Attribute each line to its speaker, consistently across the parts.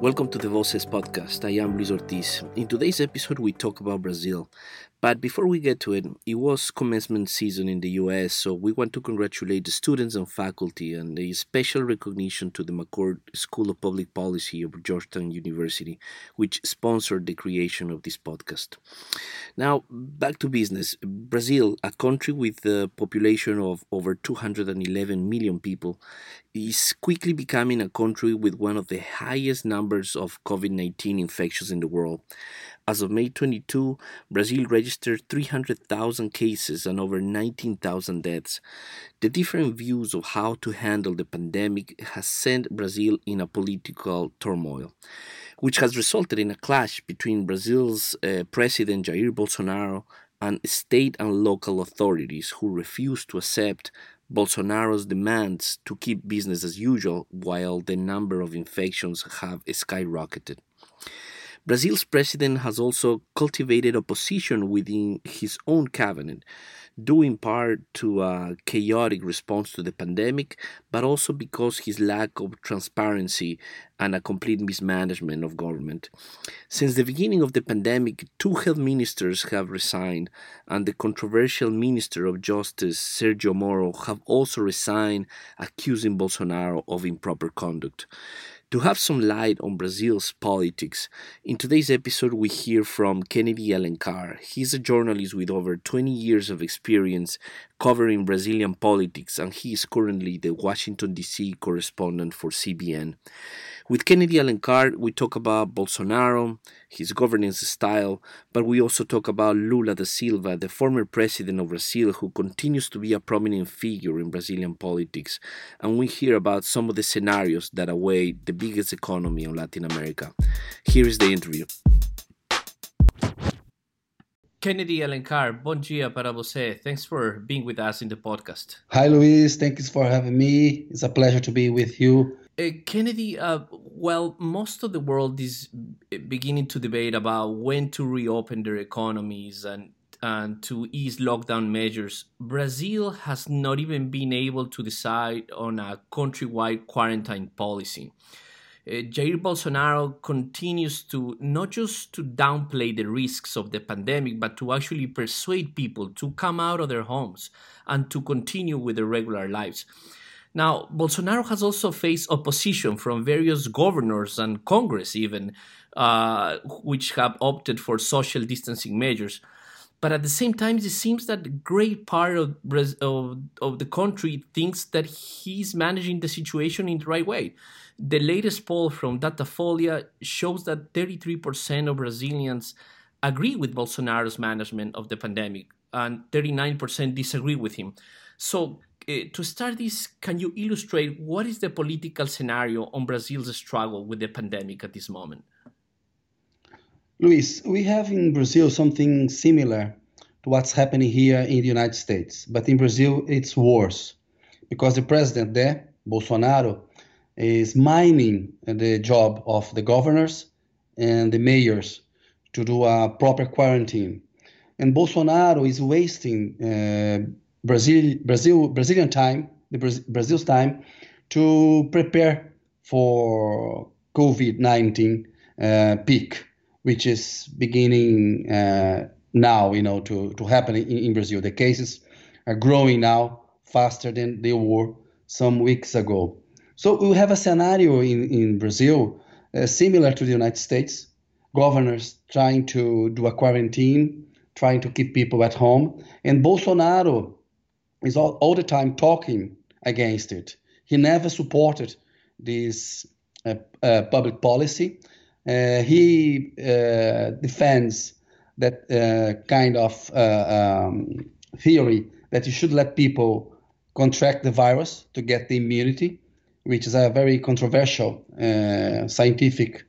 Speaker 1: Welcome to the Voces podcast. I am Luis Ortiz. In today's episode, we talk about Brazil. But before we get to it, it was commencement season in the US, so we want to congratulate the students and faculty and a special recognition to the McCourt School of Public Policy of Georgetown University, which sponsored the creation of this podcast. Now, back to business. Brazil, a country with a population of over 211 million people, is quickly becoming a country with one of the highest numbers of COVID 19 infections in the world. As of May 22, Brazil registered 300,000 cases and over 19,000 deaths. The different views of how to handle the pandemic has sent Brazil in a political turmoil, which has resulted in a clash between Brazil's uh, President Jair Bolsonaro and state and local authorities who refuse to accept Bolsonaro's demands to keep business as usual while the number of infections have skyrocketed. Brazil's president has also cultivated opposition within his own cabinet, due in part to a chaotic response to the pandemic, but also because his lack of transparency and a complete mismanagement of government. Since the beginning of the pandemic, two health ministers have resigned, and the controversial Minister of Justice, Sergio Moro, have also resigned, accusing Bolsonaro of improper conduct. To have some light on Brazil's politics, in today's episode we hear from Kennedy Alencar. He's a journalist with over 20 years of experience covering Brazilian politics, and he is currently the Washington, D.C. correspondent for CBN. With Kennedy Allen Alencar, we talk about Bolsonaro, his governance style, but we also talk about Lula da Silva, the former president of Brazil, who continues to be a prominent figure in Brazilian politics. And we hear about some of the scenarios that await the biggest economy in Latin America. Here is the interview. Kennedy Alencar, bom dia para você. Thanks for being with us in the podcast.
Speaker 2: Hi, Luis. Thanks for having me. It's a pleasure to be with you.
Speaker 1: Uh, Kennedy, uh, well, most of the world is beginning to debate about when to reopen their economies and and to ease lockdown measures. Brazil has not even been able to decide on a countrywide quarantine policy. Uh, Jair Bolsonaro continues to not just to downplay the risks of the pandemic, but to actually persuade people to come out of their homes and to continue with their regular lives. Now, Bolsonaro has also faced opposition from various governors and Congress, even, uh, which have opted for social distancing measures. But at the same time, it seems that a great part of, of, of the country thinks that he's managing the situation in the right way. The latest poll from Datafolha shows that 33% of Brazilians agree with Bolsonaro's management of the pandemic, and 39% disagree with him. So, uh, to start this, can you illustrate what is the political scenario on Brazil's struggle with the pandemic at this moment?
Speaker 2: Luis, we have in Brazil something similar to what's happening here in the United States, but in Brazil it's worse because the president there, Bolsonaro, is mining the job of the governors and the mayors to do a proper quarantine. And Bolsonaro is wasting uh, Brazil, Brazil, Brazilian time, the Brazil's time, to prepare for COVID-19 uh, peak, which is beginning uh, now, you know, to, to happen in, in Brazil. The cases are growing now faster than they were some weeks ago. So we have a scenario in, in Brazil uh, similar to the United States. Governors trying to do a quarantine, trying to keep people at home. And Bolsonaro is all, all the time talking against it. He never supported this uh, uh, public policy. Uh, he uh, defends that uh, kind of uh, um, theory that you should let people contract the virus to get the immunity, which is a very controversial scientific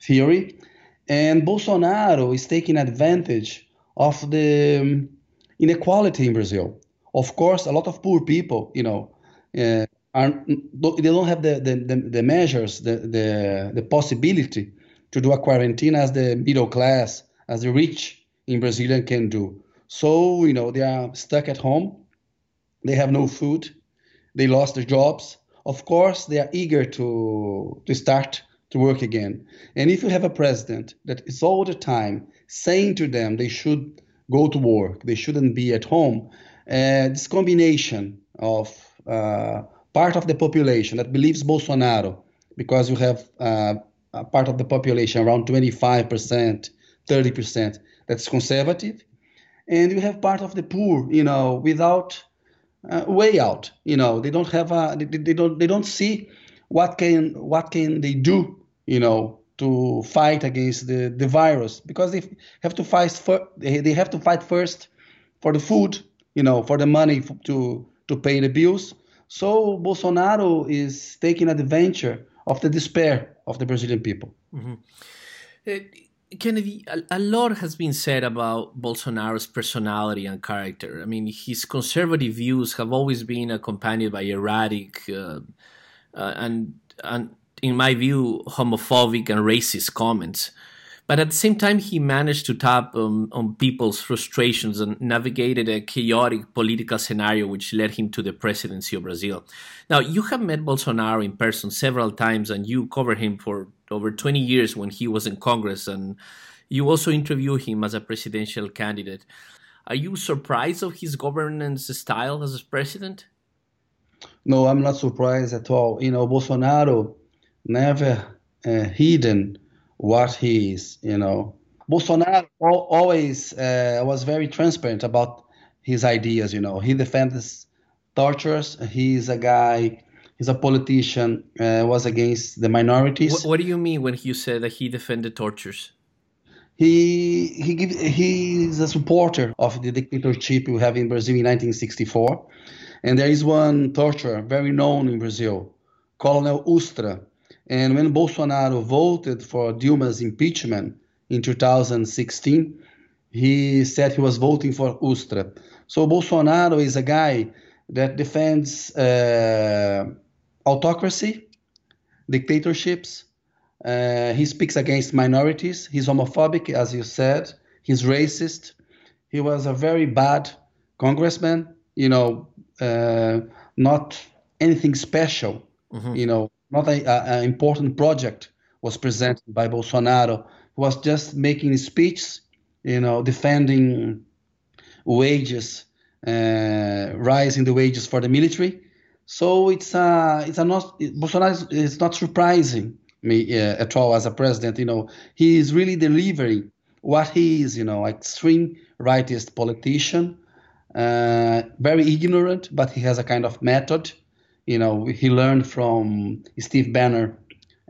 Speaker 2: theory. And Bolsonaro is taking advantage of the um, inequality in Brazil of course, a lot of poor people, you know, uh, are they don't have the the, the, measures, the, the the possibility to do a quarantine as the middle class, as the rich in Brazilian can do. So you know they are stuck at home. They have no food. They lost their jobs. Of course, they are eager to to start to work again. And if you have a president that is all the time saying to them they should go to work, they shouldn't be at home, this combination of uh, part of the population that believes Bolsonaro, because you have uh, a part of the population around 25%, 30% that's conservative, and you have part of the poor, you know, without uh, way out. You know, they don't have a, they, they don't they don't see what can what can they do, you know, to fight against the, the virus because they have to fight for, they have to fight first for the food, you know, for the money to to pay the bills. So Bolsonaro is taking advantage of the despair of the Brazilian people.
Speaker 1: Mm-hmm. Uh, Kennedy, a, a, lot has been said about Bolsonaro's personality and character. I mean, his conservative views have always been accompanied by erratic uh, uh, and, and, in my view, homophobic and racist comments. But at the same time, he managed to tap um, on people's frustrations and navigated a chaotic political scenario which led him to the presidency of Brazil. Now, you have met Bolsonaro in person several times and you covered him for over 20 years when he was in Congress, and you also interviewed him as a presidential candidate. Are you surprised of his governance style as a president?
Speaker 2: No, I'm not surprised at all. You know, Bolsonaro never uh, hidden what he is, you know. Bolsonaro always uh, was very transparent about his ideas, you know. He defends tortures. He's a guy, he's a politician, uh, was against the minorities.
Speaker 1: What, what, do you mean when you say that he defended tortures?
Speaker 2: He he give, he's a supporter of the dictatorship we have in Brazil in 1964, and there is one torture very known in Brazil, Colonel Ustra, and when Bolsonaro voted for Dilma's impeachment in 2016, he said he was voting for Ustra. So Bolsonaro is a guy that defends uh, autocracy, dictatorships. Uh, he speaks against minorities. He's homophobic, as you said. He's racist. He was a very bad congressman. You know, uh, not anything special. Mm-hmm. You know, not an important project was presented by Bolsonaro. He was just making speeches, you know, defending wages, uh, rising the wages for the military. So it's a it's a not Bolsonaro is, is not surprising me uh, at all as a president. You know, he is really delivering what he is. You know, extreme rightist politician, uh, very ignorant, but he has a kind of method you know, he learned from Steve Bannon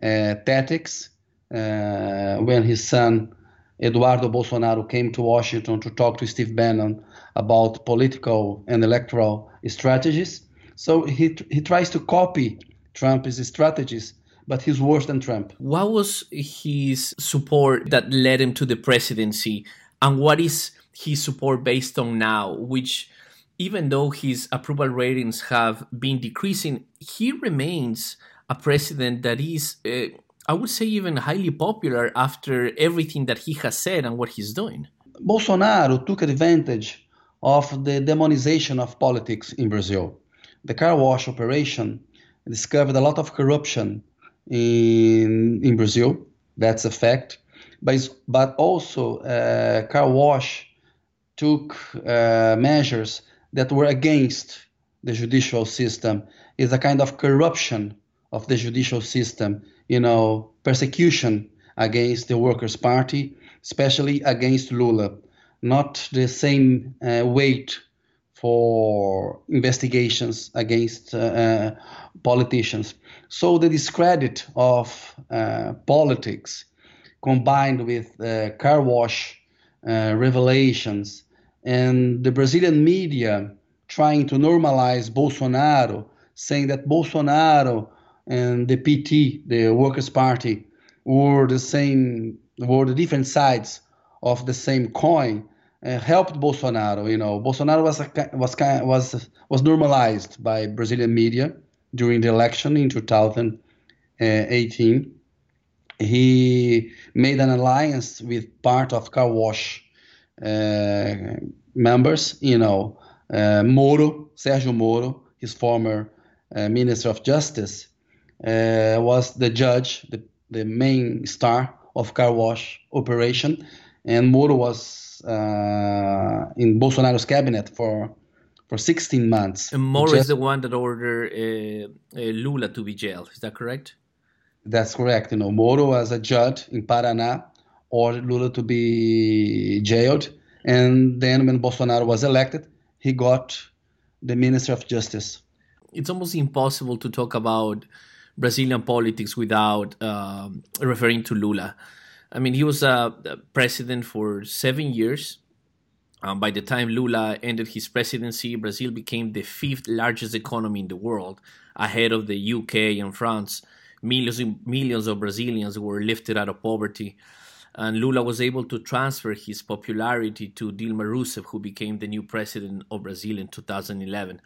Speaker 2: uh, tactics uh, when his son Eduardo Bolsonaro came to Washington to talk to Steve Bannon about political and electoral strategies. So he he tries to copy Trump's strategies, but he's worse than Trump.
Speaker 1: What was his support that led him to the presidency, and what is his support based on now, which even though his approval ratings have been decreasing, he remains a president that is, uh, I would say, even highly popular after everything that he has said and what he's doing.
Speaker 2: Bolsonaro took advantage of the demonization of politics in Brazil. The car wash operation discovered a lot of corruption in, in Brazil. That's a fact. But, but also, uh, car wash took uh, measures that were against the judicial system is a kind of corruption of the judicial system, you know, persecution against the Workers' Party, especially against Lula. Not the same uh, weight for investigations against uh, uh, politicians. So the discredit of uh, politics combined with uh, car wash uh, revelations and the Brazilian media trying to normalize Bolsonaro, saying that Bolsonaro and the PT, the Workers' Party, were the same, were the different sides of the same coin, uh, helped Bolsonaro. You know, Bolsonaro was a, was was was normalized by Brazilian media during the election in 2018. He made an alliance with part of Car Wash members, you know, uh, Moro, Sergio Moro, his former uh, Minister of Justice, was the judge, the the main star of car wash operation, and Moro was uh, in Bolsonaro's cabinet for for 16 months.
Speaker 1: And Moro is the one that ordered uh, uh, Lula to be jailed. Is that correct?
Speaker 2: That's correct. You know, Moro was a judge in Paraná, ordered Lula to be jailed, and then when Bolsonaro was elected, he got the Minister of Justice.
Speaker 1: It's almost impossible to talk about Brazilian politics without um, referring to Lula. I mean, he was a president for seven years. Um, by the time Lula ended his presidency, Brazil became the fifth largest economy in the world, ahead of the UK and France. Millions, millions of Brazilians were lifted out of poverty. And Lula was able to transfer his popularity to Dilma Rousseff, who became the new president of Brazil in 2011.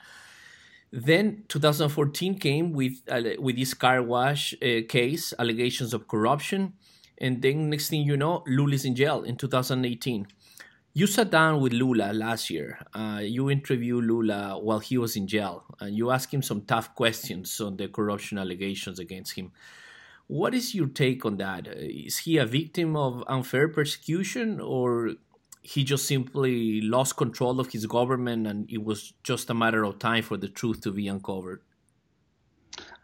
Speaker 1: Then 2014 came with uh, with this car wash uh, case, allegations of corruption, and then next thing you know, Lula is in jail in 2018. You sat down with Lula last year. Uh, you interviewed Lula while he was in jail, and you asked him some tough questions on the corruption allegations against him. What is your take on that? Is he a victim of unfair persecution, or he just simply lost control of his government and it was just a matter of time for the truth to be uncovered?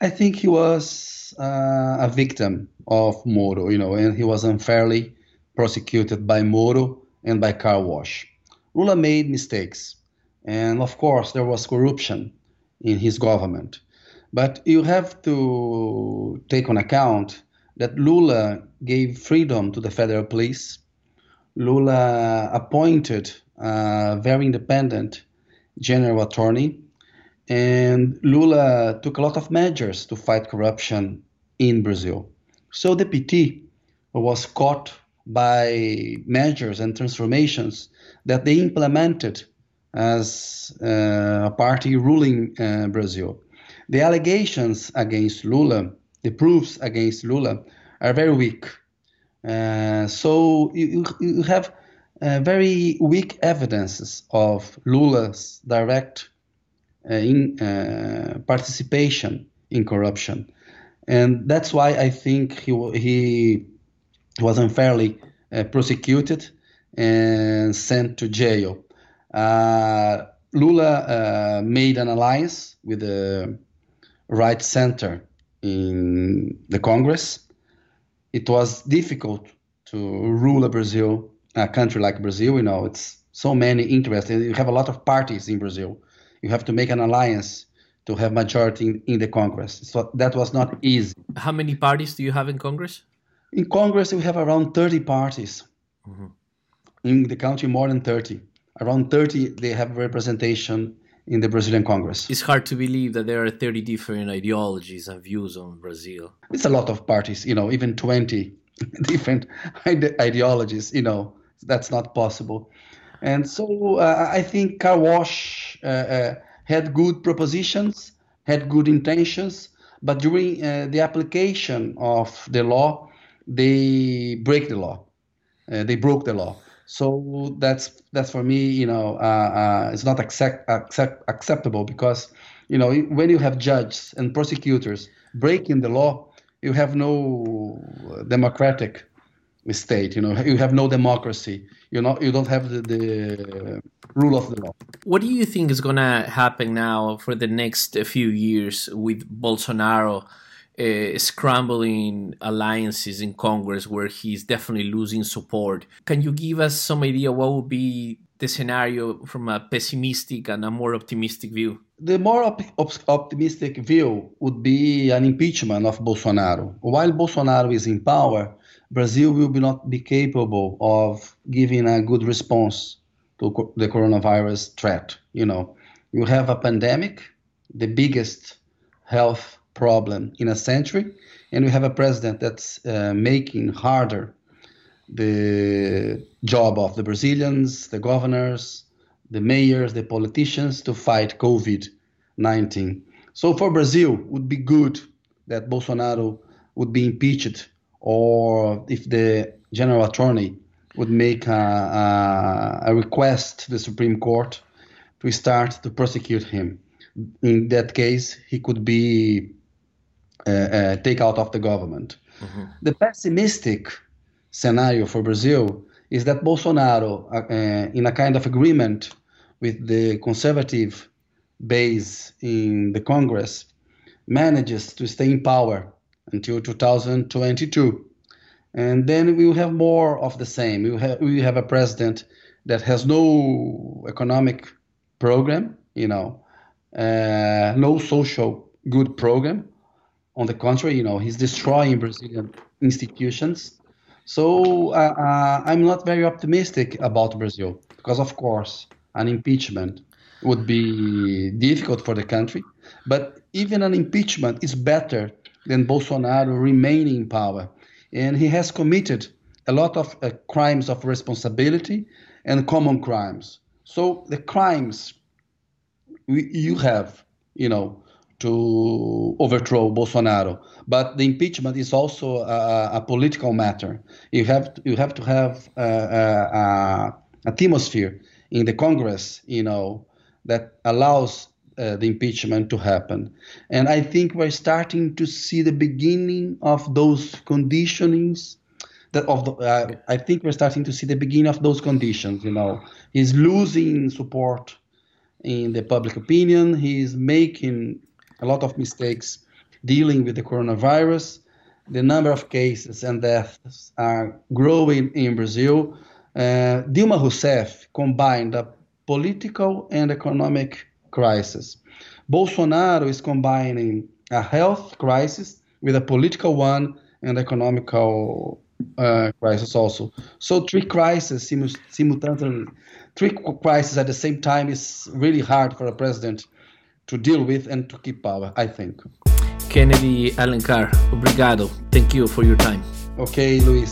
Speaker 2: I think he was uh, a victim of Moro, you know, and he was unfairly prosecuted by Moro and by Car Wash. Lula made mistakes, and of course, there was corruption in his government. But you have to take on account that Lula gave freedom to the federal police Lula appointed a very independent general attorney, and Lula took a lot of measures to fight corruption in Brazil. So the PT was caught by measures and transformations that they implemented as uh, a party ruling uh, Brazil. The allegations against Lula, the proofs against Lula, are very weak. Uh, so you, you have uh, very weak evidences of Lula's direct uh, in, uh, participation in corruption, and that's why I think he he was unfairly uh, prosecuted and sent to jail. Lula made an alliance with the right center in the Congress it was difficult to rule a Brazil, a country like Brazil. You know, it's so many interests. You have a lot of parties in Brazil. You have to make an alliance to have majority in, in the Congress. So that was not easy.
Speaker 1: How many parties do you have in Congress?
Speaker 2: In Congress, we have around 30 parties. Mm-hmm. In the country, more than 30. Around 30, they have representation in the Brazilian Congress.
Speaker 1: It's hard to believe that there are 30 different ideologies and views on Brazil.
Speaker 2: It's a lot of parties, you know, even 20 different ideologies, you know, that's not possible. And so uh, I think Car Wash uh, uh, had good propositions, had good intentions, but during uh, the application of the law, they break the law. Uh, they broke the law. So that's that's for me, you know, uh, uh, it's not accept, accept, acceptable because, you know, when you have judges and prosecutors breaking the law, you have no democratic state. You know, you have no democracy. You know, you don't have the, the rule of the law.
Speaker 1: What do you think is going to happen now for the next few years with Bolsonaro? Uh, scrambling alliances in Congress where he's definitely losing support. Can you give us some idea what would be the scenario from a pessimistic and a more optimistic view?
Speaker 2: The more op- op- optimistic view would be an impeachment of Bolsonaro. While Bolsonaro is in power, Brazil will be not be capable of giving a good response to co- the coronavirus threat. You know, you have a pandemic, the biggest health problem in a century, and we have a president that's uh, making harder the job of the Brazilians, the governors, the mayors, the politicians to fight COVID 19. So for Brazil, would be good that Bolsonaro would be impeached, or if the general attorney would make a, a, a request to the Supreme Court to start to prosecute him. In that case, he could be uh, uh, take out of the government. Mm-hmm. The pessimistic scenario for Brazil is that Bolsonaro, uh, uh, in a kind of agreement with the conservative base in the Congress, manages to stay in power until 2022. And then we will have more of the same. We will have, we will have a president that has no economic program, you know, uh, no social good program. On the contrary, you know, he's destroying Brazilian institutions. So uh, uh, I'm not very optimistic about Brazil because, of course, an impeachment would be difficult for the country. But even an impeachment is better than Bolsonaro remaining in power. And he has committed a lot of uh, crimes of responsibility and common crimes. So the crimes we, you have, you know, to overthrow Bolsonaro. But the impeachment is also a, a political matter. You have to, you have to have a, a, a atmosphere in the Congress, you know, that allows uh, the impeachment to happen. And I think we're starting to see the beginning of those conditionings. That of the, uh, I think we're starting to see the beginning of those conditions. You know, he's losing support in the public opinion. He's making a lot of mistakes dealing with the coronavirus. The number of cases and deaths are growing in Brazil. Uh, Dilma Rousseff combined a political and economic crisis. Bolsonaro is combining a health crisis with a political one and economical uh, crisis also. So three crises simultaneously, three crises at the same time is really hard for a president to deal with and to keep power, I think.
Speaker 1: Kennedy Alencar, obrigado. Thank you for your time.
Speaker 2: Okay, Luis.